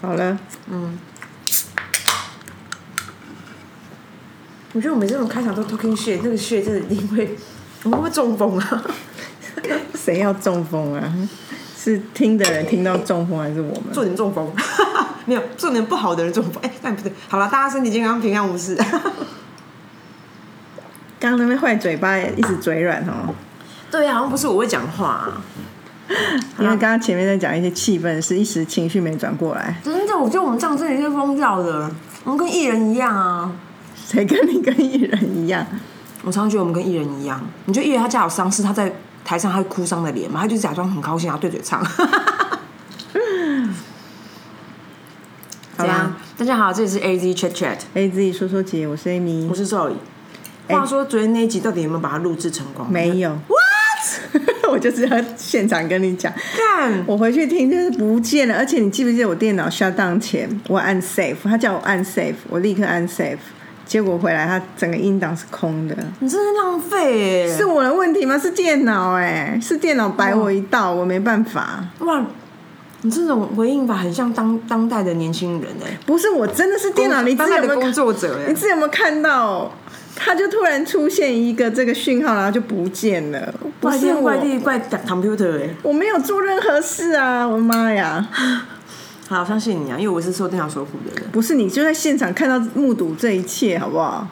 好了，嗯我觉得我每次这种开场都 talking shit，这个 shit 真的一定会，我会不会中风啊？谁要中风啊？是听的人听到中风，还是我们？做点中风，没有做点不好的人中风。哎、但不对，好了，大家身体健康，平安无事。刚刚那边坏嘴巴一直嘴软哦，对啊，好像不是我会讲话、啊，因为刚刚前面在讲一些气氛，是一时情绪没转过来。真的，我觉得我们这样真的是疯掉的，我们跟艺人一样啊。谁跟你跟艺人一样？我常常觉得我们跟艺人一样，你觉得艺人他家有丧事，他在台上他会哭丧的脸吗？他就假装很高兴，然后对嘴唱。好啦，大家好，这里是 A Z Chat Chat，A Z 说说姐，我是 Amy，我是 Zoe。话说昨天那一集到底有没有把它录制成功？没有。我就是要现场跟你讲，看，我回去听就是不见了，而且你记不记得我电脑 shut down 前我按 save，他叫我按 save，我立刻按 save，结果回来他整个音档是空的，你真是浪费耶！是我的问题吗？是电脑哎、是电脑摆我一道，我没办法。哇，你这种回应法很像当当代的年轻人哎，不是我真的是电脑，你自己有没有看？作者哎你。自己有没有看到？它就突然出现一个这个讯号，然后就不见了。不怪天是我，怪地怪 computer 哎。我没有做任何事啊！我的妈呀！好，相信你啊，因为我是受电脑所苦的人。不是你就在现场看到目睹这一切，好不好？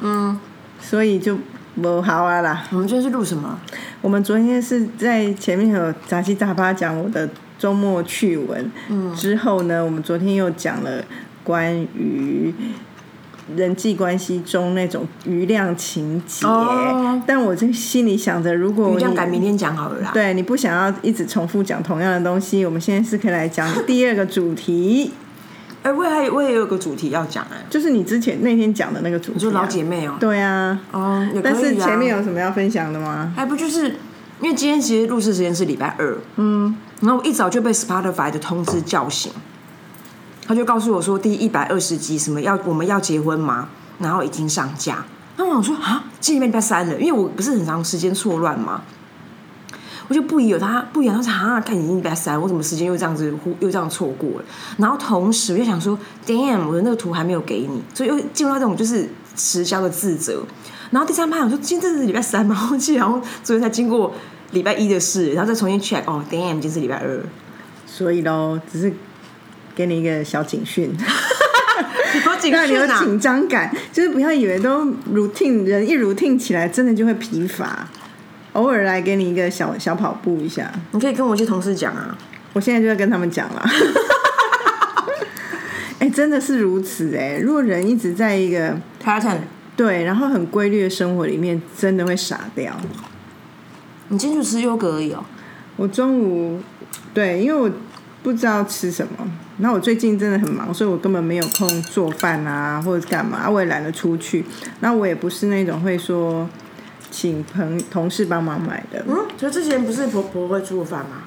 嗯，所以就不好啊啦。我们今天是录什么？我们昨天是在前面有杂七杂八讲我的周末趣闻，嗯，之后呢，我们昨天又讲了关于人际关系中那种余量情节。哦。但我这心里想着，如果你这样改明天讲好了啦。对你不想要一直重复讲同样的东西，我们现在是可以来讲 第二个主题，哎、我也还我也有个主题要讲哎、就是你之前那天讲的那个主题、老姐妹哦、对啊，哦。但是前面有什么要分享的吗？还不就是因为今天其实录制时间是礼拜二，嗯，然后我一早就被 Spotify 的通知叫醒，他就告诉我说第一百二十集什么要我们要结婚吗？然后已经上架。那我想说啊，今天礼拜三了，因为我不是很长时间错乱嘛，我就不疑有他，不疑有他说啊，看已经礼拜三，我怎么时间又这样子忽又这样错过了？然后同时我就想说，damn，我的那个图还没有给你，所以又进入到这种就是迟交的自责。然后第三趴我说，今天是礼拜三嘛，我记得好像昨天才经过礼拜一的事，然后再重新 check，哦，damn，今天是礼拜二，所以喽，只是给你一个小警讯。让你有！紧张感，就是不要以为都 routine 人一 routine 起来，真的就会疲乏。偶尔来给你一个小小跑步一下，你可以跟我一些同事讲啊，我现在就在跟他们讲了。哎、真的是如此哎、如果人一直在一个 pattern，对，然后很规律的生活里面，真的会傻掉。你今天就吃优格而已哦。我中午对，因为我不知道吃什么，然后我最近真的很忙，所以我根本没有空做饭啊，或者干嘛，我也懒得出去。然后我也不是那种会说请朋同事帮忙买的，嗯，所以之前不是婆婆会做饭吗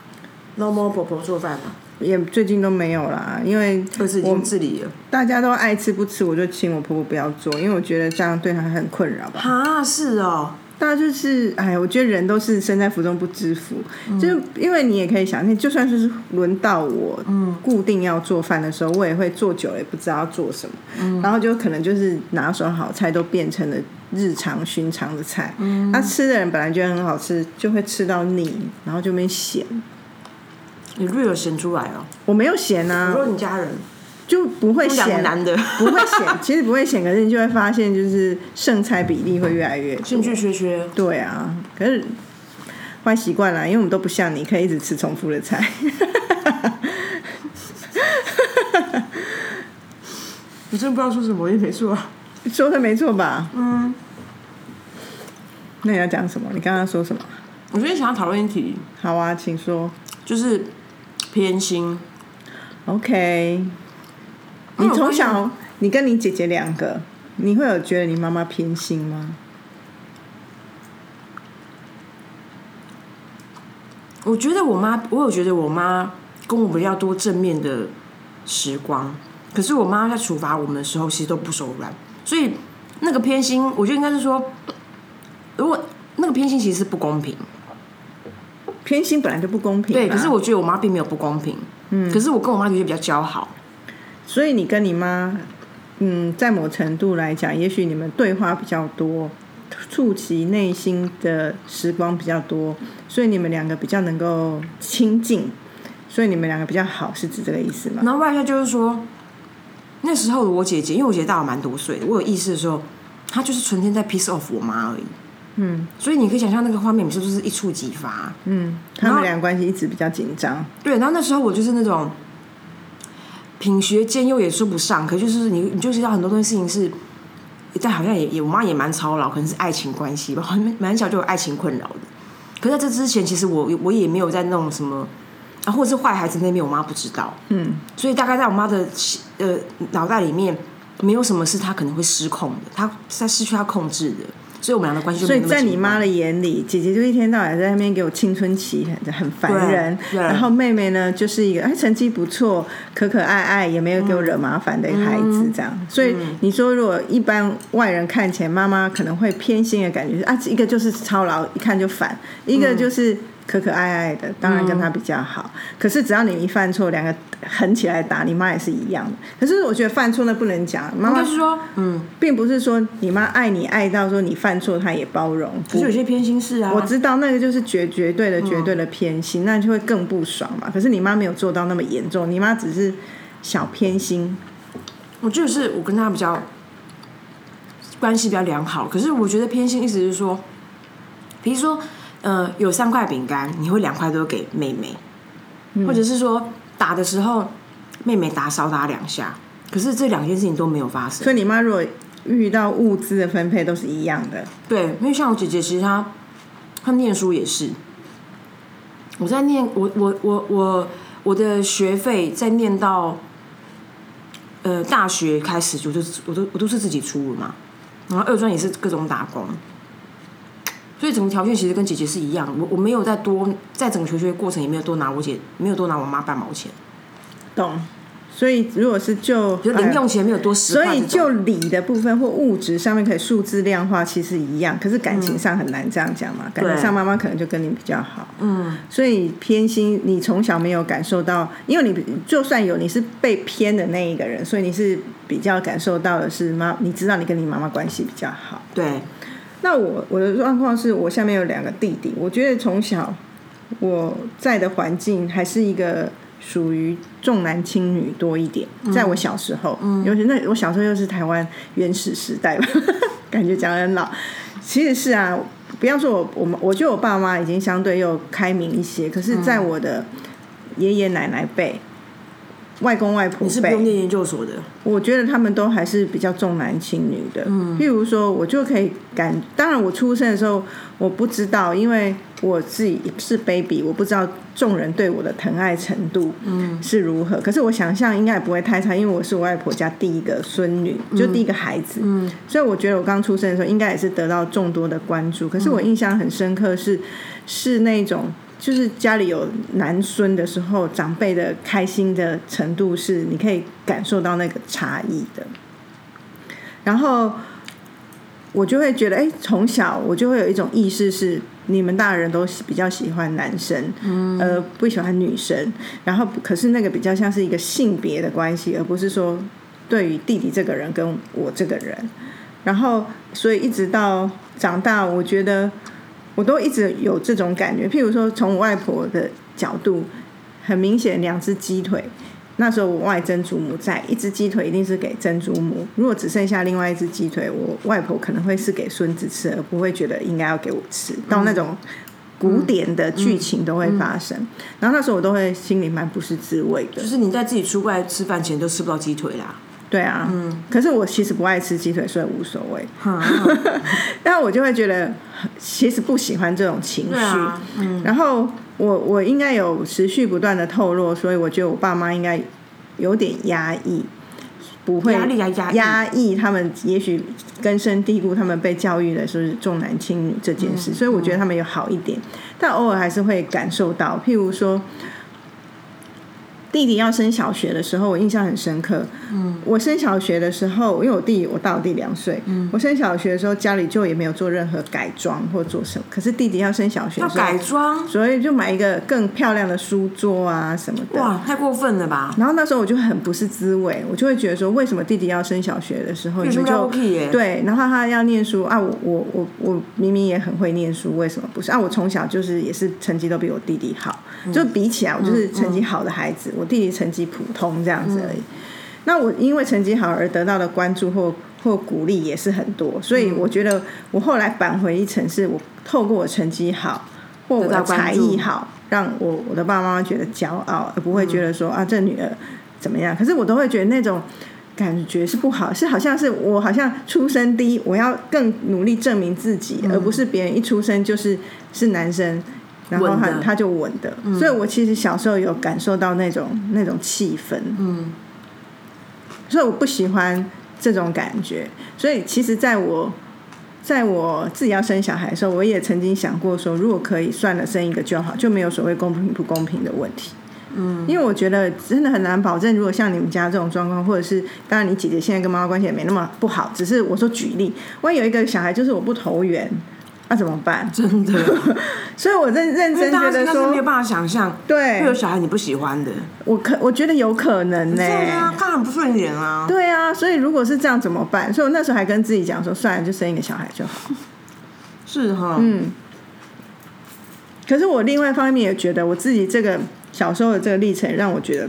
？normal 婆婆做饭吗？也最近都没有啦，因为儿子已经自理了。大家都爱吃不吃，我就请我婆婆不要做，因为我觉得这样对她很困扰吧。啊，是哦，大家就是，哎，我觉得人都是身在福中不知福，就是因为你也可以想象，就算是轮到我，固定要做饭的时候，我也会做久了也不知道做什么，然后就可能就是拿手好菜都变成了日常寻常的菜，那、吃的人本来觉得很好吃，就会吃到腻，然后就没咸。你 real 显出来哦。我没有咸我啊，说你家人，就不会显难的，不会显，其实不会显，可是你就会发现，就是剩菜比例会越来越多兴趣缺缺。对啊，可是坏习惯啦，因为我们都不像你，可以一直吃重复的菜。我真的不知道说什么，我也没错。说的没错吧？嗯。那你要讲什么？你刚刚说什么？我今天想要讨论一题，好啊，请说。就是偏心。OK。你从小，你跟你姐姐两个，你会有觉得你妈妈偏心吗？我觉得我妈，我有觉得我妈跟我们要多正面的时光，可是我妈在处罚我们的时候，其实都不手软，所以那个偏心，我觉得应该是说，如果那个偏心其实是不公平，偏心本来就不公平啦。对，可是我觉得我妈并没有不公平，嗯，可是我跟我妈的确比较交好，所以你跟你妈，嗯，在某程度来讲，也许你们对话比较多，触及内心的时光比较多，所以你们两个比较能够亲近，所以你们两个比较好，是指这个意思吗？然后外加就是说，那时候的我姐姐，因为我姐姐大我蛮多岁的，我有意识的时候，她就是纯天在 piece off 我妈而已。嗯所以你可以想象那个画面，你是不是一触即发？嗯，他们俩关系一直比较紧张。对，然后那时候我就是那种品学兼优也说不上，可就是你你就知道很多东西事情是，但好像也也我妈也蛮操劳，可能是爱情关系吧，蛮 蛮小就有爱情困扰的。可在这之前，其实我我也没有在那种什么啊，或者是坏孩子那边，我妈不知道，嗯，所以大概在我妈的呃脑袋里面，没有什么是她可能会失控的，她在失去她控制的，所以我们俩的关系就所以在你妈的眼里，姐姐就一天到晚在那边给我青春期，很很烦人。然后妹妹呢，就是一个哎成绩不错、可可爱爱，也没有给我惹麻烦的一个孩子，这样。所以你说，如果一般外人看起来，妈妈可能会偏心的感觉是啊，一个就是操劳，一看就烦；一个就是可可爱爱的，当然跟他比较好。可是只要你一犯错，两个狠起来打，你妈也是一样的。可是我觉得犯错那不能讲，妈妈应该是说，嗯，并不是说你妈爱你爱到说你犯错她也包容，可是有些偏心事啊，我知道那个就是绝绝对的绝对的偏心，那就会更不爽嘛。可是你妈没有做到那么严重，你妈只是小偏心。我觉得是我跟他比较关系比较良好，可是我觉得偏心意思是说，比如说，呃，有三块饼干，你会两块都给妹妹，或者是说打的时候妹妹打少打两下，可是这两件事情都没有发生。所以你妈如果遇到物资的分配都是一样的，对，因为像我姐姐，其实她她念书也是，我在念我我我我我的学费在念到呃大学开始，我就我都我都是自己出的嘛，然后二专也是各种打工，所以整个条件其实跟姐姐是一样，我我没有再多在整个求学过程也没有多拿我姐没有多拿我妈半毛钱，懂？所以如果是就就零用钱没有多十所以就理的部分或物质上面可以数字量化，其实一样。可是感情上很难这样讲嘛，感情上妈妈可能就跟你比较好。嗯，所以偏心，你从小没有感受到，因为你就算有，你是被偏的那一个人，所以你是比较感受到的是妈，你知道你跟你妈妈关系比较好。对，那我我的状况是我下面有两个弟弟，我觉得从小我在的环境还是一个属于重男轻女多一点，在我小时候，尤其那我小时候又是台湾原始时代吧，感觉讲得很老，其实是啊，不要说我我们，我觉得我爸妈已经相对又开明一些，可是在我的爷爷奶奶辈。外公外婆辈，你是不用念研究所的，我觉得他们都还是比较重男轻女的。嗯，譬如说，我就可以感，当然我出生的时候我不知道，因为我自己是 baby，我不知道众人对我的疼爱程度嗯是如何。可是我想象应该也不会太差，因为我是我外婆家第一个孙女，就第一个孩子。嗯，所以我觉得我刚出生的时候应该也是得到众多的关注。可是我印象很深刻是，是那种。就是家里有男孙的时候，长辈的开心的程度是你可以感受到那个差异的。然后我就会觉得，哎，从小我就会有一种意识是，你们大人都比较喜欢男生，嗯，呃，不喜欢女生。然后可是那个比较像是一个性别的关系，而不是说对于弟弟这个人跟我这个人。然后所以一直到长大，我觉得。我都一直有这种感觉，譬如说，从我外婆的角度，很明显，两只鸡腿，那时候我外曾祖母在，一只鸡腿一定是给曾祖母。如果只剩下另外一只鸡腿，我外婆可能会是给孙子吃，而不会觉得应该要给我吃。到那种古典的剧情都会发生，然后那时候我都会心里蛮不是滋味的。就是你在自己出外吃饭前都吃不到鸡腿啦。对啊，嗯，可是我其实不爱吃鸡腿，所以无所谓。但我就会觉得，其实不喜欢这种情绪。啊嗯、然后我我应该有持续不断的透露，所以我觉得我爸妈应该有点压抑，不会压力啊压抑压抑他们，也许根深蒂固，他们被教育的是重男轻女这件事，所以我觉得他们有好一点，但偶尔还是会感受到，譬如说。弟弟要升小学的时候，我印象很深刻。嗯，我升小学的时候，因为我弟我大我弟两岁，嗯，我升小学的时候家里就也没有做任何改装或做什么。可是弟弟要升小学，要改装，所以就买一个更漂亮的书桌啊什么的。哇，太过分了吧！然后那时候我就很不是滋味，我就会觉得说，为什么弟弟要升小学的时候，你们就对，然后他要念书啊，我我我我明明也很会念书，为什么不是啊？我从小就是也是成绩都比我弟弟好，就比起来，我就是成绩好的孩子。我弟弟成绩普通这样子而已，那我因为成绩好而得到的关注或或鼓励也是很多，所以我觉得我后来返回一层，是我透过我成绩好或我的才艺好，让我我的爸爸妈妈觉得骄傲，而不会觉得说啊这女儿怎么样。可是我都会觉得那种感觉是不好，是好像是我好像出生低，我要更努力证明自己，而不是别人一出生就是是男生。然后他他就稳的，所以我其实小时候有感受到那种那种气氛，嗯，所以我不喜欢这种感觉。所以其实，在我在我自己要生小孩的时候，我也曾经想过说，如果可以算了，生一个就好，就没有所谓公平不公平的问题。嗯，因为我觉得真的很难保证，如果像你们家这种状况，或者是当然你姐姐现在跟妈妈关系也没那么不好，只是我说举例，万一有一个小孩就是我不投缘。那怎么办？真的，所以我认认真觉得说没有办法想象，对，会有小孩你不喜欢的。我可我觉得有可能呢，对啊，看很不顺眼啊。对啊，所以如果是这样怎么办？所以我那时候还跟自己讲说，算了，就生一个小孩就好。是哈，嗯。可是我另外一方面也觉得，我自己这个小时候的这个历程，让我觉得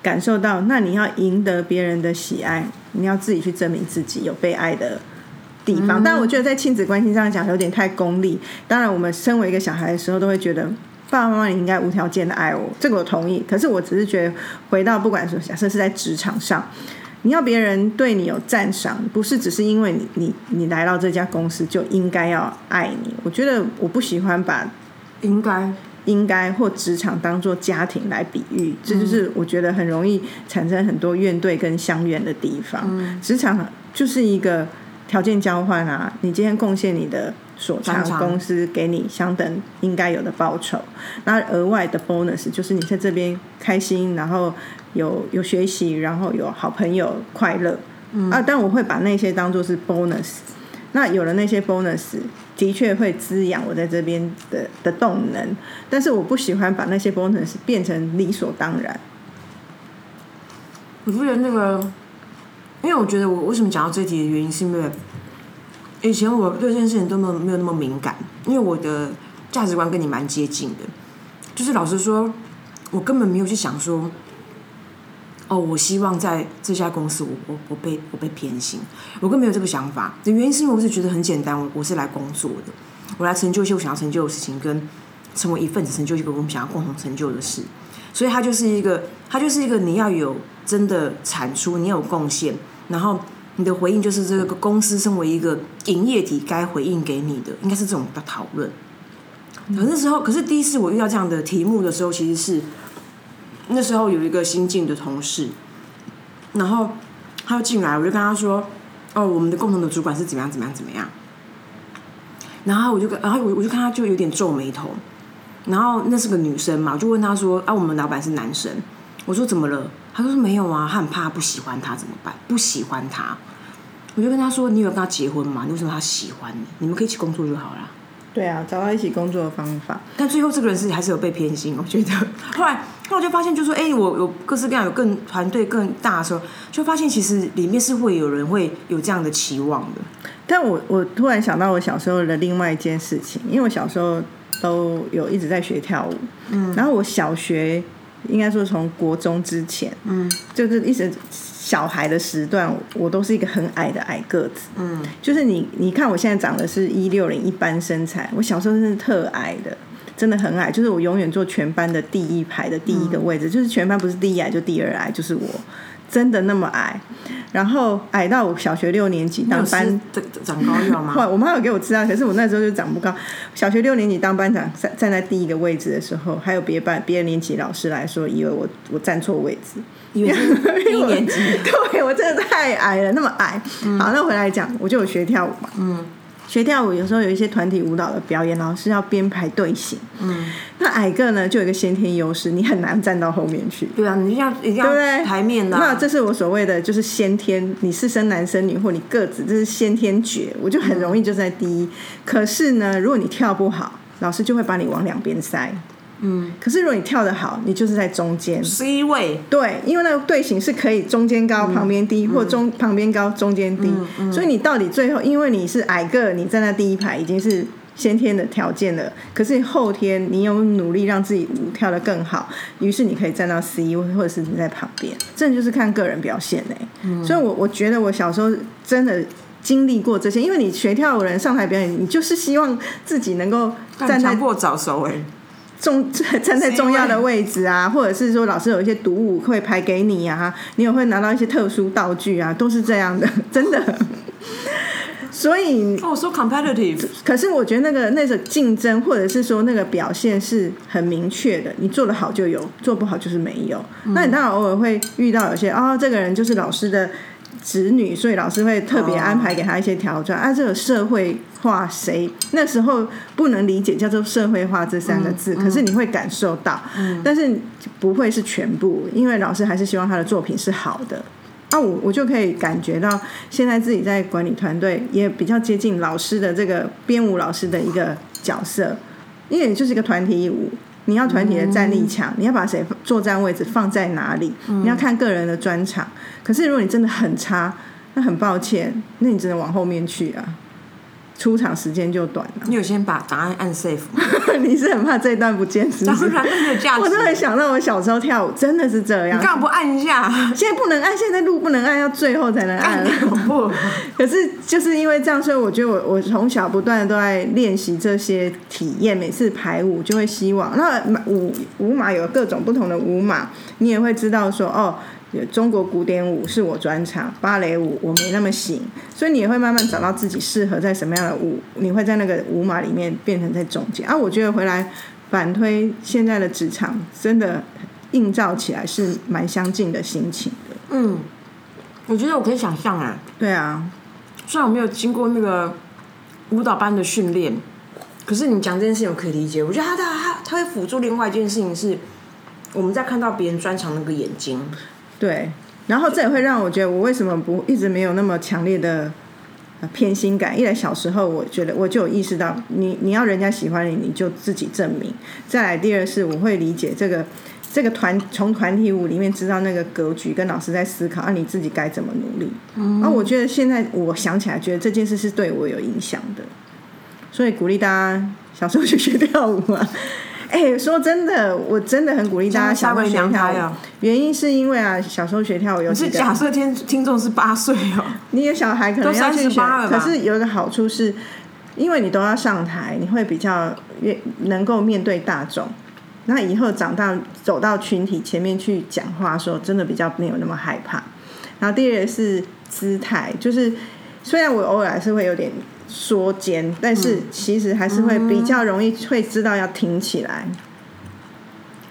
感受到，那你要赢得别人的喜爱，你要自己去证明自己有被爱的。地方，但我觉得在亲子关系上讲有点太功利。当然，我们身为一个小孩的时候，都会觉得爸爸妈妈应该无条件的爱我，这个我同意。可是我只是觉得，回到不管说假设是在职场上，你要别人对你有赞赏，不是只是因为你你你来到这家公司就应该要爱你。我觉得我不喜欢把应该应该或职场当做家庭来比喻，这就是我觉得很容易产生很多怨对跟相怨的地方。职场就是一个。条件交换啊，你今天贡献你的所长，公司给你相等应该有的报酬。那额外的 bonus 就是你在这边开心，然后有有学习，然后有好朋友快乐啊。但我会把那些当做是 bonus。那有了那些 bonus，的确会滋养我在这边的的动能。但是我不喜欢把那些 bonus 变成理所当然。你不觉得那个？因为我觉得我为什么讲到这题的原因，是因为以前我对这件事情都没有没有那么敏感，因为我的价值观跟你蛮接近的。就是老实说，我根本没有去想说，哦，我希望在这家公司，我我我被我被偏心，我根本没有这个想法。的原因是因为我是觉得很简单，我我是来工作的，我来成就一些我想要成就的事情，跟成为一份子，成就一个我们想要共同成就的事。所以它就是一个，它就是一个你要有真的产出，你要有贡献。然后你的回应就是这个公司身为一个营业体该回应给你的，应该是这种的讨论。可那时候，可是第一次我遇到这样的题目的时候，其实是那时候有一个新进的同事，然后他就进来，我就跟他说：“哦，我们的共同的主管是怎么样怎么样怎么样。”然后我就跟，然后我我就看他就有点皱眉头，然后那是个女生嘛，我就问他说：“啊，我们老板是男生。”我说：“怎么了？”他说没有啊，他很怕不喜欢他怎么办？不喜欢他，我就跟他说：“你有跟他结婚吗？你为什么他喜欢你？你们可以一起工作就好了。”对啊，找到一起工作的方法。但最后这个人是还是有被偏心，我觉得。后来，后来就发现，就说：“哎，我有各式各样有更团队更大的时候，就发现其实里面是会有人会有这样的期望的。”但我我突然想到我小时候的另外一件事情，因为我小时候都有一直在学跳舞，嗯，然后我小学。应该说，从国中之前，嗯，就是一直小孩的时段，我都是一个很矮的矮个子，嗯，就是你你看我现在长的是一六零一般身材，我小时候真是特矮的，真的很矮，就是我永远坐全班的第一排的第一个位置，就是全班不是第一矮就第二矮，就是我。真的那么矮，然后矮到我小学六年级当班长高要吗？我妈有给我吃啊，可是我那时候就长不高。小学六年级当班长站站在第一个位置的时候，还有别班别的年级老师来说，以为我我站错位置，因为一年级，对我真的太矮了，那么矮。好，那回来讲，我就有学跳舞嘛，嗯，学跳舞有时候有一些团体舞蹈的表演，老师要编排队形。嗯，那矮个呢就有一个先天优势，你很难站到后面去。对啊，你要一定要？台面的、那这是我所谓的，就是先天，你是生男生女或你个子，这是先天绝，我就很容易就在第一。可是呢，如果你跳不好，老师就会把你往两边塞。嗯，可是如果你跳得好，你就是在中间。C 位，对，因为那个队形是可以中间高、旁边低，或中旁边高、中间低，所以你到底最后，因为你是矮个，你站在第一排已经是先天的条件了。可是后天你有努力让自己舞跳得更好，于是你可以站到 C，位或者是你在旁边，这就是看个人表现嘞、所以我我觉得我小时候真的。经历过这些，因为你学跳舞的人上台表演，你就是希望自己能够站在强迫早熟哎、重 站在重要的位置啊，或者是说老师有一些读物会排给你啊，你也会拿到一些特殊道具啊，都是这样的，真的。所以，哦、s o competitive，可是我觉得那个那个竞争，或者是说那个表现是很明确的，你做得好就有，做不好就是没有。那你当然偶尔会遇到有些哦，这个人就是老师的子女，所以老师会特别安排给他一些挑战、啊。这个社会化谁那时候不能理解叫做社会化这三个字，可是你会感受到，但是不会是全部，因为老师还是希望他的作品是好的。啊，我我就可以感觉到，现在自己在管理团队也比较接近老师的这个编舞老师的一个角色，因为你就是一个团体舞，你要团体的战力强，你要把谁作战位置放在哪里，你要看个人的专长。可是如果你真的很差，那很抱歉，那你只能往后面去啊，出场时间就短了。你有先把答案按 safe，你是很怕这一段不见是不是？当然那有价值。我真的想到我小时候跳舞真的是这样你，干嘛不按一下？现在不能按，现在路不能按，要最后才能按按。恐怖。可是就是因为这样，所以我觉得我我从小不断的都在练习这些体验，每次排舞就会希望，那舞舞马有各种不同的舞马，你也会知道说哦。中国古典舞是我专长，芭蕾舞我没那么行，所以你也会慢慢找到自己适合在什么样的舞，你会在那个舞码里面变成在中间啊。我觉得回来反推现在的职场，真的映照起来是蛮相近的心情的。嗯，我觉得我可以想象啊，对啊，虽然我没有经过那个舞蹈班的训练，可是你讲这件事情我可以理解。我觉得他他他他会辅助另外一件事情是，我们在看到别人专长那个眼睛。对，然后这也会让我觉得，我为什么不一直没有那么强烈的呃偏心感？一来小时候我觉得我就有意识到，你你要人家喜欢你，你就自己证明。再来第二是，我会理解这个这个团从团体舞里面知道那个格局，跟老师在思考，啊你自己该怎么努力。嗯，啊，我觉得现在我想起来，觉得这件事是对我有影响的，所以鼓励大家小时候去学跳舞啊。哎、说真的，我真的很鼓励大家学下回娘跳原因是因为啊，小时候学跳舞有可是假设听听众是八岁哦，你有小孩可能都要去学，38了吧？可是有一个好处是，因为你都要上台，你会比较越能够面对大众。那以后长大走到群体前面去讲话的时候，真的比较没有那么害怕。然后第二个是姿态，就是虽然我偶尔还是会有点缩肩，但是其实还是会比较容易会知道要挺起来。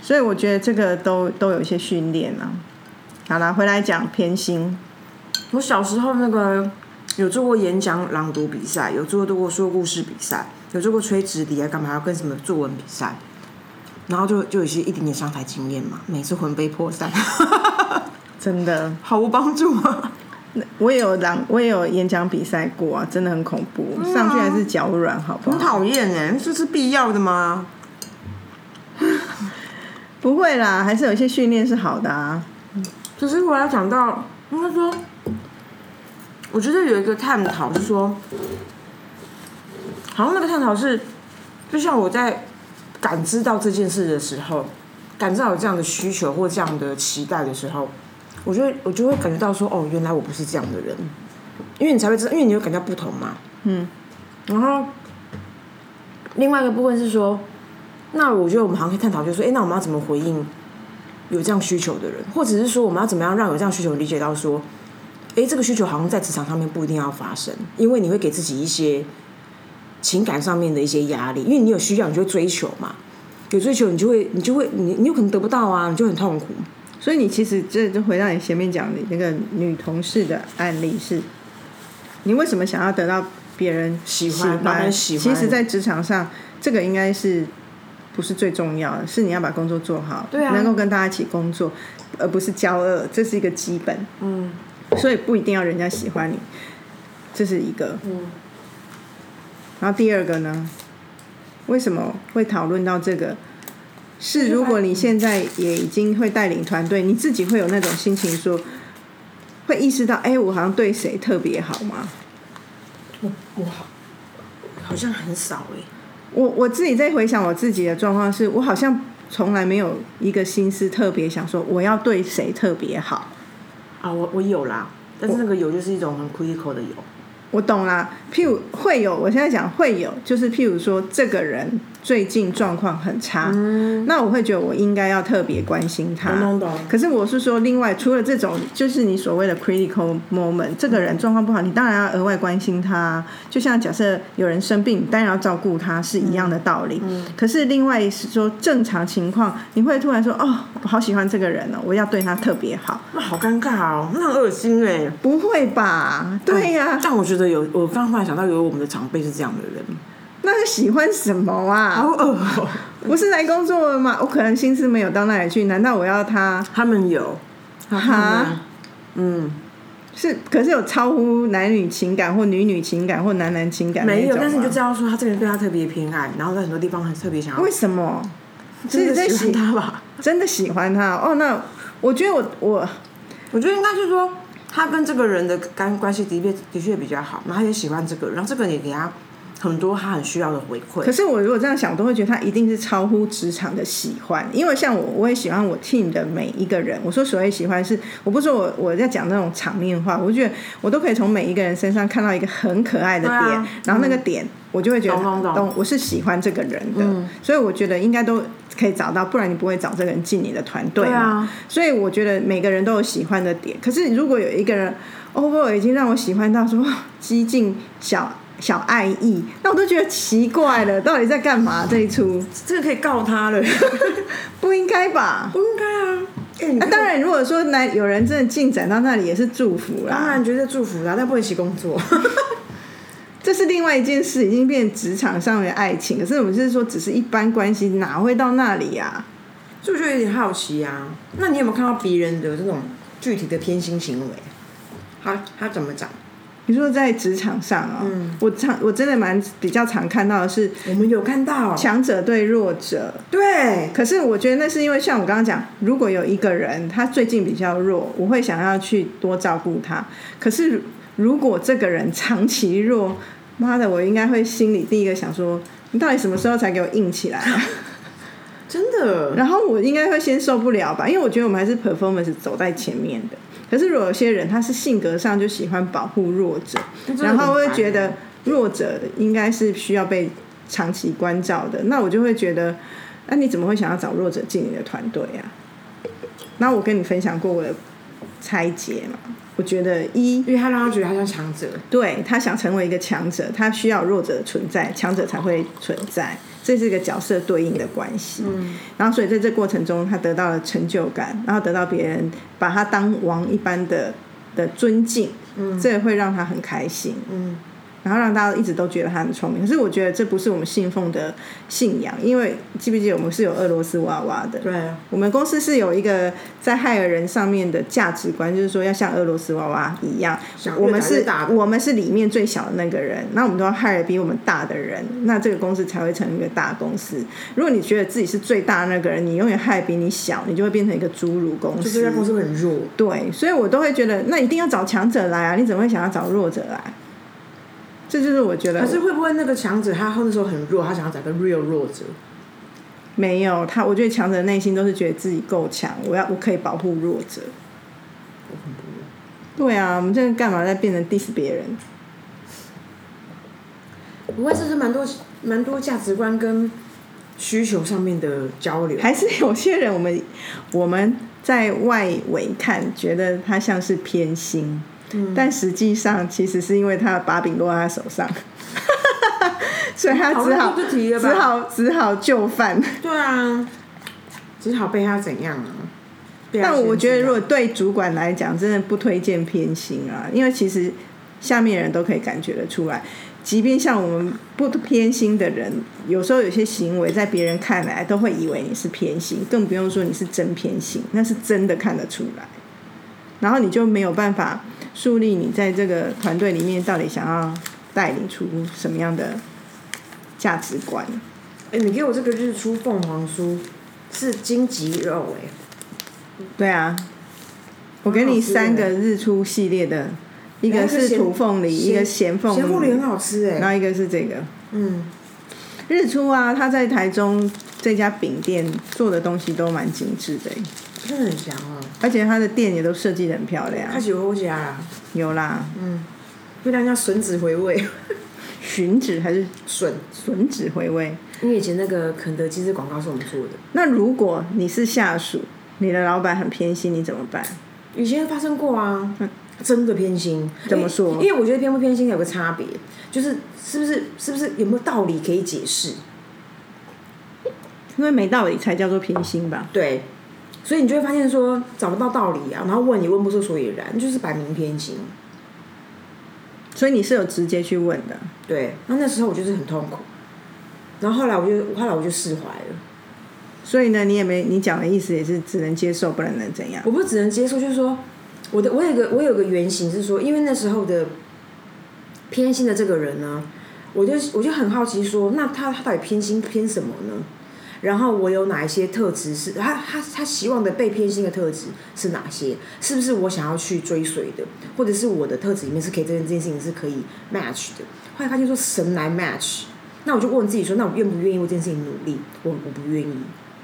所以我觉得这个都都有一些训练啊。好了，回来讲偏心。我小时候那个有做过演讲朗读比赛，有做过说故事比赛，有做过吹纸笛啊，干嘛要跟什么作文比赛，然后就就有一些一点点上台经验嘛，每次魂飞魄散，真的，毫无帮助啊。我也有朗，我也有演讲比赛过啊，真的很恐怖，上去还是脚软，好不好很？讨厌哎，这是必要的吗？不会啦，还是有一些训练是好的啊。可是我要讲到，应该说，我觉得有一个探讨是说，好像那个探讨是，就像我在感知到这件事的时候，感知到有这样的需求或这样的期待的时候，我就会我就会感觉到说，哦，原来我不是这样的人，因为你才会知道，因为你会感觉到不同嘛。嗯。然后，另外一个部分是说，那我觉得我们好像可以探讨，就是说，哎，那我们要怎么回应有这样需求的人，或者是说我们要怎么样让有这样需求理解到说，哎，这个需求好像在职场上面不一定要发生，因为你会给自己一些情感上面的一些压力，因为你有需要，你就会追求嘛，有追求你就会你就会你你有可能得不到啊，你就很痛苦。所以你其实这就回到你前面讲的那个女同事的案例是，你为什么想要得到别人喜喜欢喜欢其实，在职场上，这个应该是不是最重要的，是你要把工作做好，对啊能够跟大家一起工作，而不是骄傲，这是一个基本。嗯所以不一定要人家喜欢你，这是一个。嗯然后第二个呢，为什么会讨论到这个？是如果你现在也已经会带领团队，你自己会有那种心情说，会意识到，哎，我好像对谁特别好吗？我我，好好像很少哎、我我自己在回想我自己的状况是，我好像从来没有一个心思特别想说我要对谁特别好。啊，我我有啦，但是那个有就是一种很 critical 的有，我懂啦，譬如会有，我现在讲会有，就是譬如说这个人最近状况很差，那我会觉得我应该要特别关心他。懂懂懂可是我是说，另外除了这种，就是你所谓的 critical moment，这个人状况不好，你当然要额外关心他。就像假设有人生病，你当然要照顾他，是一样的道理。可是另外是说正常情况，你会突然说，哦，我好喜欢这个人哦，我要对他特别好。那好尴尬哦，那很恶心哎、不会吧？对呀、但我觉得有，我刚忽然想到有我们的长辈是这样的人，那是喜欢什么啊？好恶哦、不是来工作了吗？我可能心思没有到那里去，难道我要他？他们有，他哈，嗯，是，可是有超乎男女情感或女女情感或男男情感没有，但是你就吗知道说他这个人对他特别偏爱，然后在很多地方很特别想要为，什么？真的是在喜欢他吧？真的喜欢他哦？那我觉得我我我觉得应该是说，他跟这个人的干关系的确的确比较好，然后他也喜欢这个人，然后这个人也给他很多他很需要的回馈。可是我如果这样想，我都会觉得他一定是超乎职场的喜欢，因为像我，我也喜欢我 team 的每一个人。我说所谓喜欢是，我不是说我我在讲那种场面话，我觉得我都可以从每一个人身上看到一个很可爱的点，啊。然后那个点、我就会觉得懂懂懂。我是喜欢这个人的，所以我觉得应该都可以找到，不然你不会找这个人进你的团队啊。所以我觉得每个人都有喜欢的点，可是如果有一个人 over 已经让我喜欢到说 激进小小爱意，那我都觉得奇怪了，到底在干嘛这一出？这个可以告他了，不应该吧？不应该啊！那、当然，如果说男有人真的进展到那里，也是祝福啦。当然觉得祝福啦，但不能一起工作。这是另外一件事，已经变职场上的爱情。可是我们就是说，只是一般关系，哪会到那里呀、所以我就有点好奇啊，那你有没有看到别人的这种具体的偏心行为？他他怎么长？你说在职场上啊、我常我真的蛮比较常看到的是我们有看到，强者对弱者，对，可是我觉得那是因为像我刚刚讲，如果有一个人他最近比较弱，我会想要去多照顾他。可是如果这个人长期弱，妈的，我应该会心里第一个想说，你到底什么时候才给我硬起来、啊？真的，然后我应该会先受不了吧，因为我觉得我们还是 performance 走在前面的。可是如果有些人他是性格上就喜欢保护弱者，然后会觉得弱者应该是需要被长期关照的，那我就会觉得，那、你怎么会想要找弱者进你的团队啊？那我跟你分享过我的拆解嘛，我觉得一因为他让他觉得他像强者，对他想成为一个强者，他需要弱者的存在，强者才会存在，这是一个角色对应的关系。嗯，然后所以在这过程中，他得到了成就感，然后得到别人把他当王一般的的尊敬，嗯，这个会让他很开心。嗯，然后让大家一直都觉得他很聪明，可是我觉得这不是我们信奉的信仰，因为记不记得我们是有俄罗斯娃娃的？对，我们公司是有一个在害尔人上面的价值观，就是说要像俄罗斯娃娃一样我们是我们是里面最小的那个人，那我们都要害尔比我们大的人，那这个公司才会成为一个大公司。如果你觉得自己是最大的那个人，你永远害比你小，你就会变成一个侏儒公司。就这家公司很弱，对，所以我都会觉得，那一定要找强者来啊！你怎么会想要找弱者来？这就是我觉得可是会不会那个强者他那时候很弱，他想要找个 real 弱者？没有他，我觉得强者内心都是觉得自己够强，我要我可以保护弱者。对啊，我们这个干嘛在变成 diss 别人？不过这是蛮多蛮多价值观跟需求上面的交流，还是有些人我们我们在外围看觉得他像是偏心，但实际上其实是因为他的把柄落在他手上，所以他只好只好只好就范。对啊，只好被他怎样啊？但我觉得，如果对主管来讲，真的不推荐偏心啊，因为其实下面人都可以感觉得出来。即便像我们不偏心的人，有时候有些行为在别人看来都会以为你是偏心，更不用说你是真偏心，那是真的看得出来。然后你就没有办法树立你在这个团队里面到底想要带领出什么样的价值观。哎，你给我这个日出凤凰酥是金棘肉哎，对啊，我给你三个日出系列的，一个是土凤梨，一个咸凤梨，咸凤梨很好吃哎，然后一个是这个，嗯，日出啊，他在台中这家饼店做的东西都蛮精致的，真的很香啊，而且他的店也都设计的很漂亮，开始有我家啦，有啦，嗯，为人家吮指回味，吮指还是吮吮指回味？因为以前那个肯德基是广告是我们做的。那如果你是下属，你的老板很偏心，你怎么办？以前发生过啊，真的偏心。怎么说？因为我觉得偏不偏心有个差别，就是是不是是不是有没有道理可以解释？因为没道理才叫做偏心吧？对，所以你就会发现说找不到道理啊，然后问也问不出所以然，就是摆明偏心。所以你是有直接去问的？对，那那时候我就是很痛苦。然后后来我就后来我就释怀了，所以呢，你也没你讲的意思也是只能接受，不然能怎样？我不只能接受，就是说我的我有个我有个原型是说，因为那时候的偏心的这个人呢，我就我就很好奇说，那他他到底偏心偏什么呢？然后我有哪一些特质是他他他希望的被偏心的特质是哪些？是不是我想要去追随的，或者是我的特质里面是可以这件这件事情是可以 match 的？后来发现说神来 match。那我就问自己说，那我愿不愿意为这件事情努力？我我不愿意。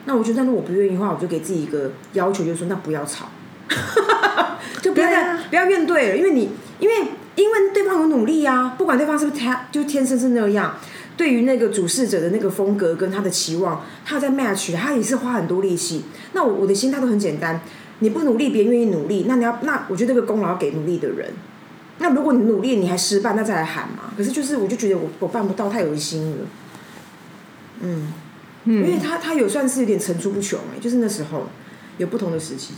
那我觉得，如果我不愿意的话，我就给自己一个要求，就是说，那不要吵，就不要不要怨对了，因为你因为因为对方有努力啊，不管对方是不是他就天生是那样，对于那个主事者的那个风格跟他的期望，他在 match，他也是花很多力气。那我我的心态都很简单，你不努力，别人愿意努力，那你要那我觉得这个功劳要给努力的人。那如果你努力你还失败，那再来喊嘛。可是就是我就觉得我我办不到，太有心了。嗯，因为他他有算是有点层出不穷哎，就是那时候有不同的时期。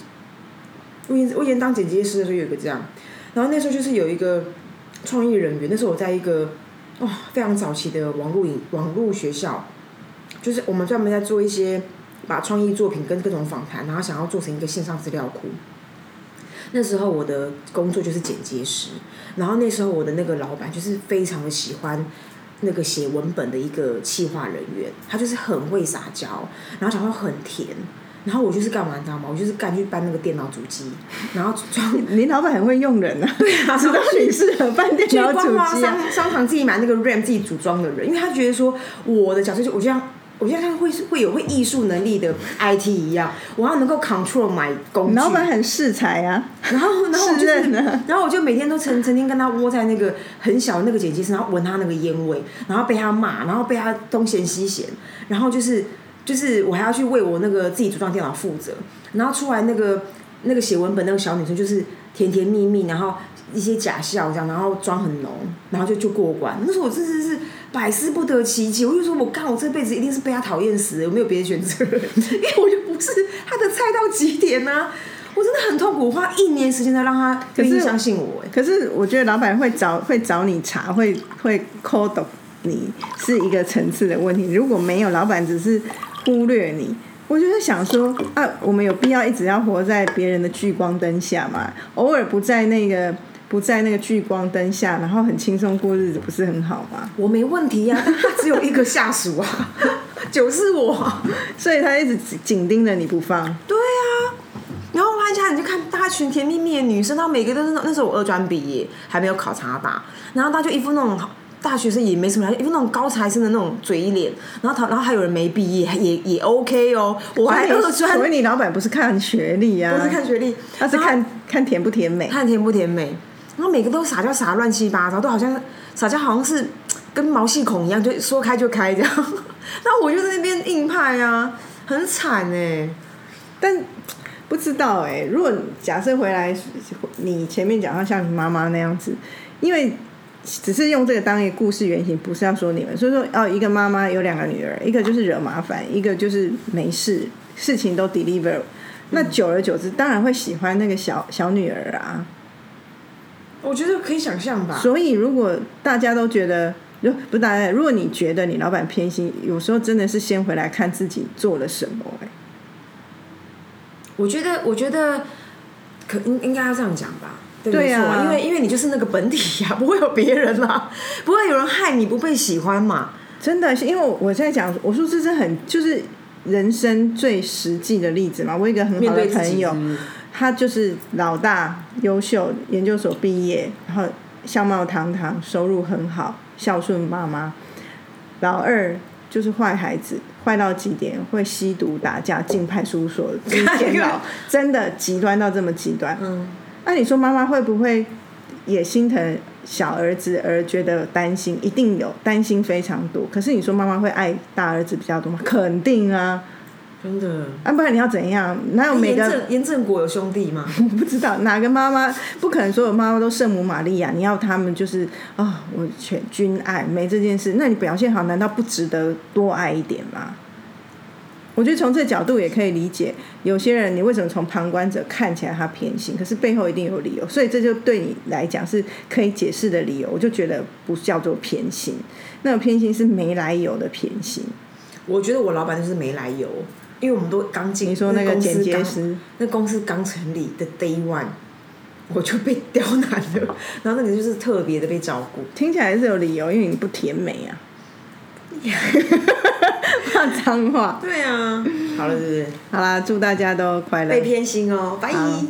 我以前我以前当剪接师的时候有一个这样，然后那时候就是有一个创意人员，那时候我在一个哇非常早期的网络影网络学校，就是我们专门在做一些把创意作品跟各种访谈，然后想要做成一个线上资料库。那时候我的工作就是剪接师，然后那时候我的那个老板就是非常的喜欢那个写文本的一个企划人员，他就是很会撒娇，然后讲话很甜，然后我就是干嘛你知道吗？我就是干去搬那个电脑主机，然后装。你老板很会用人啊，对啊，知道你适合搬电脑主机啊。商商场自己买那个 RAM 自己组装的人，因为他觉得说我的角色就我就像。我就像他会是会有会艺术能力的 IT 一样，我要能够 control 买工具。老板很适才啊，然后然后我就然后我就每天都曾曾经跟他窝在那个很小的那个剪辑室，然后闻他那个烟味，然后被他骂，然后被他东嫌西嫌，然后就是就是我还要去为我那个自己组装电脑负责，然后出来那个那个写文本那个小女生就是甜甜蜜蜜，然后一些假笑这样，然后妆很浓，然后就就过关。那时候我真的是。百思不得其解，我就说，我干，我这辈子一定是被他讨厌死，我没有别的选择，因为我就不是他的菜到极点呢。我真的很痛苦，花一年时间才让他愿意相信我。可是我觉得老板会找会找你查，会会 call 你是一个层次的问题。如果没有，老板只是忽略你，我就是想说啊，我们有必要一直要活在别人的聚光灯下吗？偶尔不在那个。不在那个聚光灯下，然后很轻松过日子，不是很好吗？我没问题呀，但他只有一个下属啊，就是我，所以他一直紧盯着你不放。对啊，然后他家你就看大群甜蜜蜜的女生，她每个都是那时候我二专毕业，还没有考察吧，然后她就一副那种大学生也没什么，因为那种高材生的那种嘴脸，然后他然后还有人没毕业，也也 OK 哦，我还二专。所以你老板不是看学历啊？不是看学历，他是看看甜不甜美，看甜不甜美。然后每个都撒娇撒乱七八糟，都好像撒娇好像是跟毛细孔一样，就说开就开这样。那我就在那边硬派啊，很惨哎。但不知道哎，如果假设回来，你前面讲到像你妈妈那样子，因为只是用这个当一个故事原型，不是要说你们。所以说，哦，一个妈妈有两个女儿，一个就是惹麻烦，一个就是没事，事情都 deliver。那久而久之，当然会喜欢那个小小女儿啊。我觉得可以想象吧。所以，如果大家都觉得如不大家，如果你觉得你老板偏心，有时候真的是先回来看自己做了什么、哎，我觉得，我觉得可应应该要这样讲吧。对对啊因为因为你就是那个本体呀、不会有别人啦，不会有人害你不被喜欢嘛。真的是因为我我在讲，我说这是很就是人生最实际的例子嘛。我有一个很好的朋友他就是老大，优秀，研究所毕业，然后相貌堂堂，收入很好，孝顺妈妈。老二就是坏孩子，坏到极点，会吸毒、打架、进派出所、进监牢，真的极端到这么极端。嗯，那、你说妈妈会不会也心疼小儿子而觉得担心？一定有担心非常多。可是你说妈妈会爱大儿子比较多吗？肯定啊，真的。啊，不然你要怎样？哪有每个严正严正国有兄弟吗？我不知道哪个妈妈不可能所有妈妈都圣母玛利亚，你要他们就是啊、我全均爱没这件事，那你表现好，难道不值得多爱一点吗？我觉得从这角度也可以理解，有些人你为什么从旁观者看起来他偏心，可是背后一定有理由，所以这就对你来讲是可以解释的理由。我就觉得不叫做偏心，那种偏心是没来由的偏心。我觉得我老板就是没来由，因为我们都刚进，你说那个剪接刚师，那公司刚成立的 day one，我就被刁难了，然后那个就是特别的被照顾。听起来是有理由，因为你不甜美啊，骂脏话。对啊，好了，是不是？好啦，祝大家都快乐被。偏心哦，拜。好